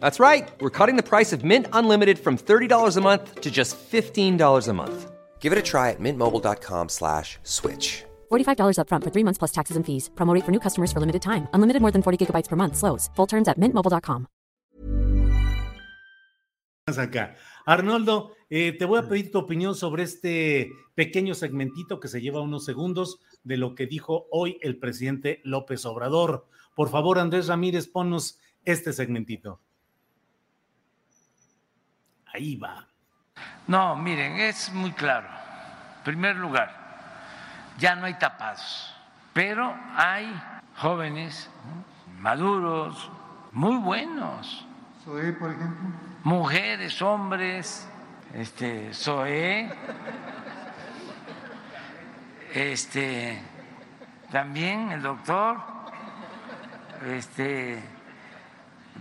That's right. We're cutting the price of Mint Unlimited from $30 a month to just $15 a month. Give it a try at mintmobile.com slash switch. $45 upfront for three months plus taxes and fees. Promo rate for new customers for limited time. Unlimited more than 40 gigabytes per month. Slows. Full terms at mintmobile.com. Acá. Arnoldo, eh, te voy a pedir tu opinión sobre este pequeño segmentito que se lleva unos segundos de lo que dijo hoy el presidente López Obrador. Por favor, Andrés Ramírez, ponnos este segmentito. Ahí va. No, miren, es muy claro. En primer lugar, ya no hay tapados, pero hay jóvenes maduros, muy buenos. Soy, por ejemplo. Mujeres, hombres, este, Zoé, este, también el doctor, este,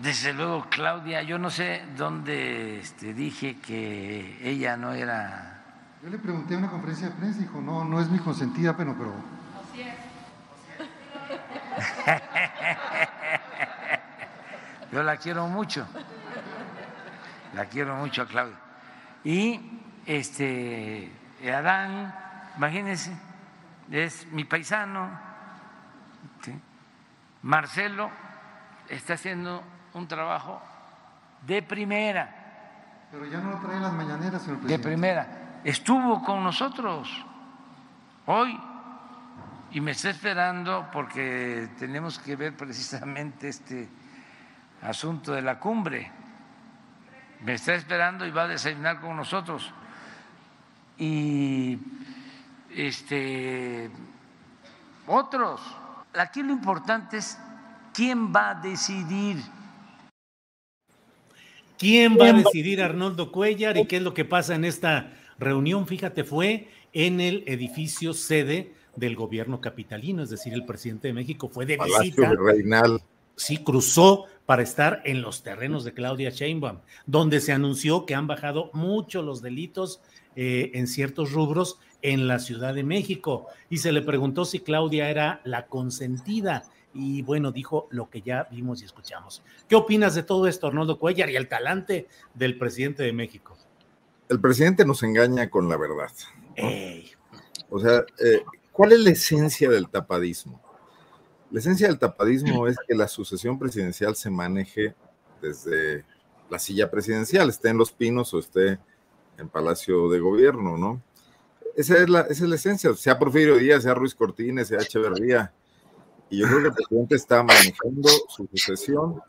desde luego, Claudia, yo no sé dónde este, dije que ella no era. Yo le pregunté en una conferencia de prensa y dijo, no, no es mi consentida, pero. pero... Así es. yo la quiero mucho. La quiero mucho a Claudia. Y este Adán, imagínense, es mi paisano. ¿sí? Marcelo está haciendo un trabajo de primera. Pero ya no lo trae las mañaneras, señor presidente. De primera. Estuvo con nosotros hoy y me está esperando porque tenemos que ver precisamente este asunto de la cumbre. Me está esperando y va a desayunar con nosotros. Y este otros. Aquí lo importante es quién va a decidir ¿Quién va a decidir Arnoldo Cuellar y qué es lo que pasa en esta reunión? Fíjate, fue en el edificio sede del gobierno capitalino, es decir, el presidente de México fue de Palacio visita. Reinal. Sí, cruzó para estar en los terrenos de Claudia Sheinbaum, donde se anunció que han bajado mucho los delitos eh, en ciertos rubros en la Ciudad de México. Y se le preguntó si Claudia era la consentida y bueno, dijo lo que ya vimos y escuchamos. ¿Qué opinas de todo esto, Arnoldo Cuellar, y el talante del presidente de México? El presidente nos engaña con la verdad. O sea, eh, ¿cuál es la esencia del tapadismo? La esencia del tapadismo es que la sucesión presidencial se maneje desde la silla presidencial, esté en Los Pinos o esté en Palacio de Gobierno, ¿no? Esa es la, esa es la esencia, sea Porfirio Díaz, sea Ruiz Cortines, sea Echeverría. Y yo creo que el presidente está manejando su sucesión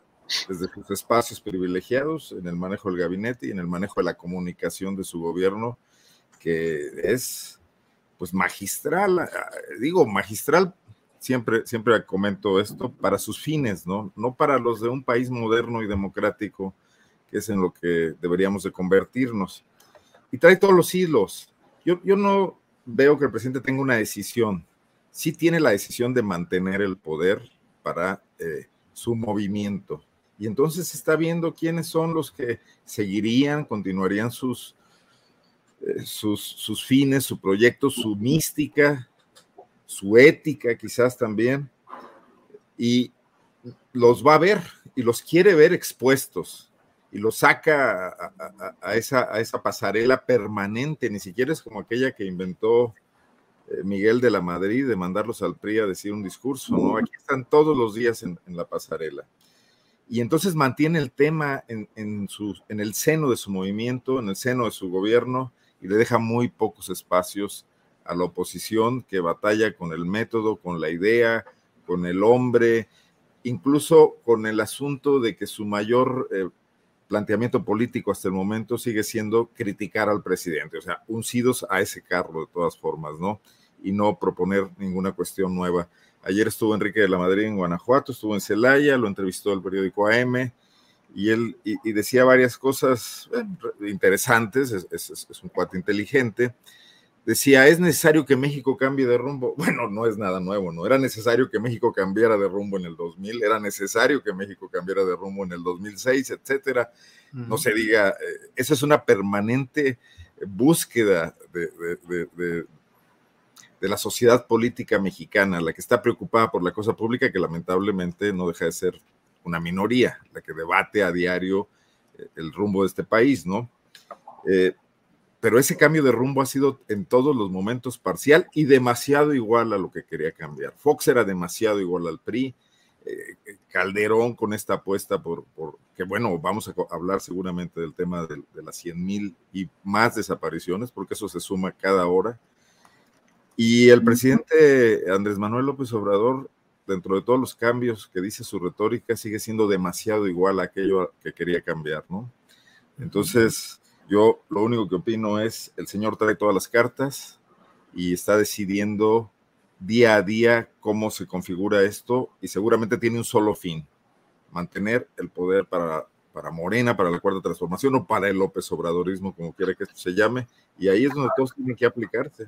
desde sus espacios privilegiados, en el manejo del gabinete y en el manejo de la comunicación de su gobierno, que es pues magistral, ah, digo magistral, siempre, siempre comento esto, para sus fines, ¿no? No para los de un país moderno y democrático, que es en lo que deberíamos de convertirnos. Y trae todos los hilos. Yo, yo no veo que el presidente tenga una decisión sí tiene la decisión de mantener el poder para eh, su movimiento. Y entonces está viendo quiénes son los que seguirían, continuarían sus, eh, sus, sus fines, su proyecto, su mística, su ética quizás también. Y los va a ver y los quiere ver expuestos y los saca a, esa, a esa pasarela permanente, ni siquiera es como aquella que inventó Miguel de la Madrid de mandarlos al PRI a decir un discurso, ¿no? Aquí están todos los días en, en la pasarela. Y entonces mantiene el tema en, en, su, en el seno de su movimiento, en el seno de su gobierno, y le deja muy pocos espacios a la oposición que batalla con el método, con la idea, con el hombre, incluso con el asunto de que su mayor eh, planteamiento político hasta el momento sigue siendo criticar al presidente, o sea, uncidos a ese carro de todas formas, ¿no? Y no proponer ninguna cuestión nueva. Ayer estuvo Enrique de la Madrid en Guanajuato, estuvo en Celaya, lo entrevistó el periódico AM y él y, decía varias cosas interesantes, es, es, un cuate inteligente. Decía, es necesario que México cambie de rumbo. Bueno, no es nada nuevo, ¿no? Era necesario que México cambiara de rumbo en el 2000, era necesario que México cambiara de rumbo en el 2006, etcétera. No se diga, eh, esa es una permanente búsqueda de, de, de, de, la sociedad política mexicana, la que está preocupada por la cosa pública, que lamentablemente no deja de ser una minoría, la que debate a diario eh, el rumbo de este país, ¿no? Eh, pero ese cambio de rumbo ha sido en todos los momentos parcial y demasiado igual a lo que quería cambiar. Fox era demasiado igual al PRI, eh, Calderón con esta apuesta por, por, que bueno, vamos a hablar seguramente del tema de, de las 100 mil y más desapariciones, porque eso se suma cada hora. Y el presidente Andrés Manuel López Obrador dentro de todos los cambios que dice su retórica, sigue siendo demasiado igual a aquello que quería cambiar, ¿no? Entonces, yo lo único que opino es, el señor trae todas las cartas y está decidiendo día a día cómo se configura esto y seguramente tiene un solo fin, mantener el poder para, para Morena, para la cuarta transformación o para el López Obradorismo, como quiera que se llame, y ahí es donde todos tienen que aplicarse.